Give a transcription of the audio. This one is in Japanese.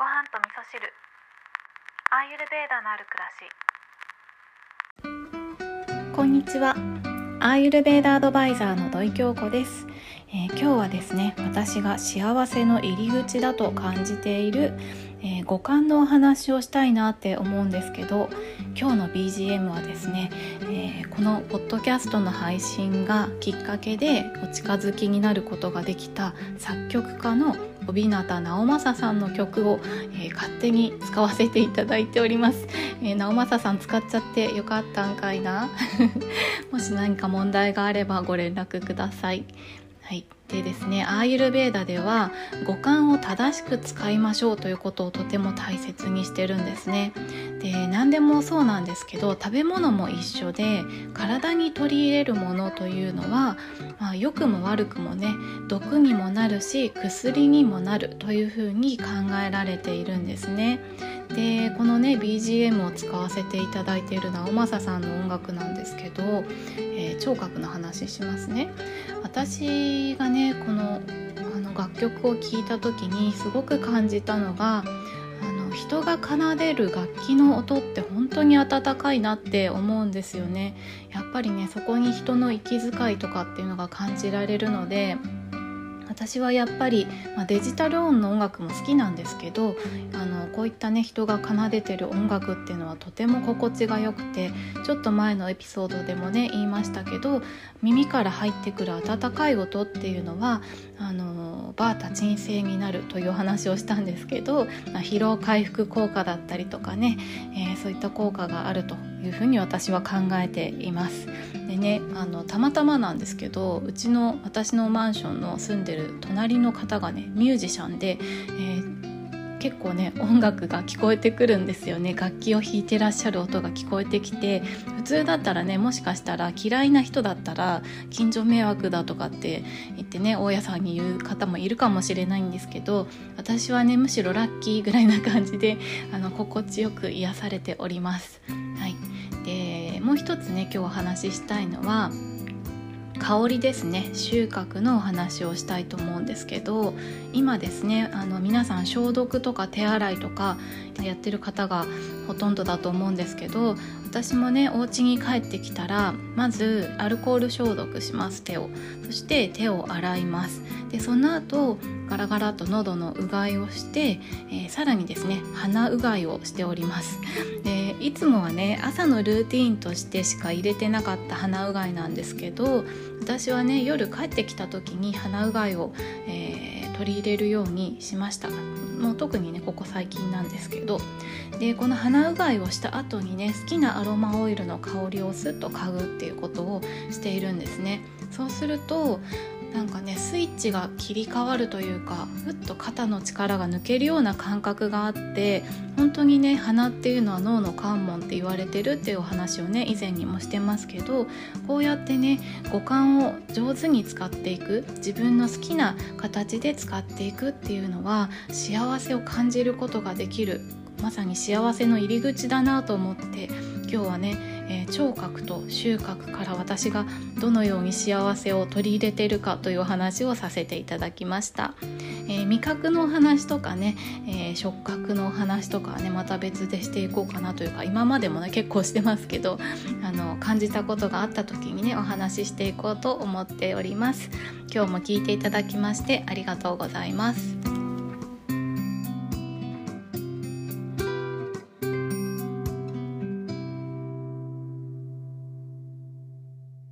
ご飯と味噌汁。アーユルベーダのある暮らし。こんにちは。アーユルベーダアドバイザーの土井京子です、えー、今日はですね私が幸せの入り口だと感じている、えー、五感のお話をしたいなって思うんですけど今日の BGM はですね、えー、このポッドキャストの配信がきっかけでお近づきになることができた作曲家の帯名直政さんの曲を、えー、勝手に使わせていただいております、えー、直政さん使っちゃってよかったんかいな。もし何か問題があればご連絡ください。はい。でですねアーユルベーダでは五感を正しく使いましょうということをとても大切にしてるんですね。で何でもそうなんですけど食べ物も一緒で体に取り入れるものというのは、まあ、良くも悪くもね毒にもなるし薬にもなるというふうに考えられているんですね。でこのね BGM を使わせていただいている直政さんの音楽なんですけど、えー、聴覚の話しますね。私がねこのあの楽曲を聴いた時にすごく感じたのが人が奏でる楽器の音って本当に温かいなって思うんですよね。やっぱりねそこに人の息遣いとかっていうのが感じられるので私はやっぱり、まあ、デジタル音の音楽も好きなんですけどあのこういったね人が奏でてる音楽っていうのはとても心地が良くてちょっと前のエピソードでもね言いましたけど耳から入ってくる温かい音っていうのはあのバータ鎮静になるという話をしたんですけど、まあ、疲労回復効果だったりとかね、えー、そういった効果があるというふうに私は考えています。でねあのたまたまなんですけどうちの私のマンションの住んでる隣の方がねミュージシャンで、えー、結構ね音楽が聞こえてくるんですよね楽器を弾いてらっしゃる音が聞こえてきて普通だったらねもしかしたら嫌いな人だったら近所迷惑だとかって言ってね大家さんに言う方もいるかもしれないんですけど私はねむしろラッキーぐらいな感じであの心地よく癒されております。はいでもう一つね今日お話ししたいのは香りですね。収穫のお話をしたいと思うんですけど今ですねあの皆さん消毒とか手洗いとかやってる方がほとんどだと思うんですけど私もねお家に帰ってきたらまずアルコール消毒します手を。そして手を洗います。でその後ガラガラと喉のうがいをして、えー、さらにですね鼻うがいをしております。でいつもはね朝のルーティーンとしてしか入れてなかった鼻うがいなんですけど私はね夜帰ってきた時に鼻うがいを、えー、取り入れるようにしました。もう特にねここ最近なんですけど。でこの鼻うがいをした後にね好きなアロマオイルの香りをスッと嗅ぐっていうことをしているんですね。そうするとなんかねスイッチが切り替わるというかふっと肩の力が抜けるような感覚があって本当にね鼻っていうのは脳の関門って言われてるっていうお話をね以前にもしてますけどこうやってね五感を上手に使っていく自分の好きな形で使っていくっていうのは幸せを感じることができるまさに幸せの入り口だなと思って今日はね、えー、聴覚と収穫から私がどのように幸せを取り入れているかというお話をさせていただきました、えー、味覚の話とかね、えー、触覚の話とかねまた別でしていこうかなというか今までもね結構してますけどあの感じたことがあった時にねお話ししていこうと思っております。今日も聞いていただきましてありがとうございます。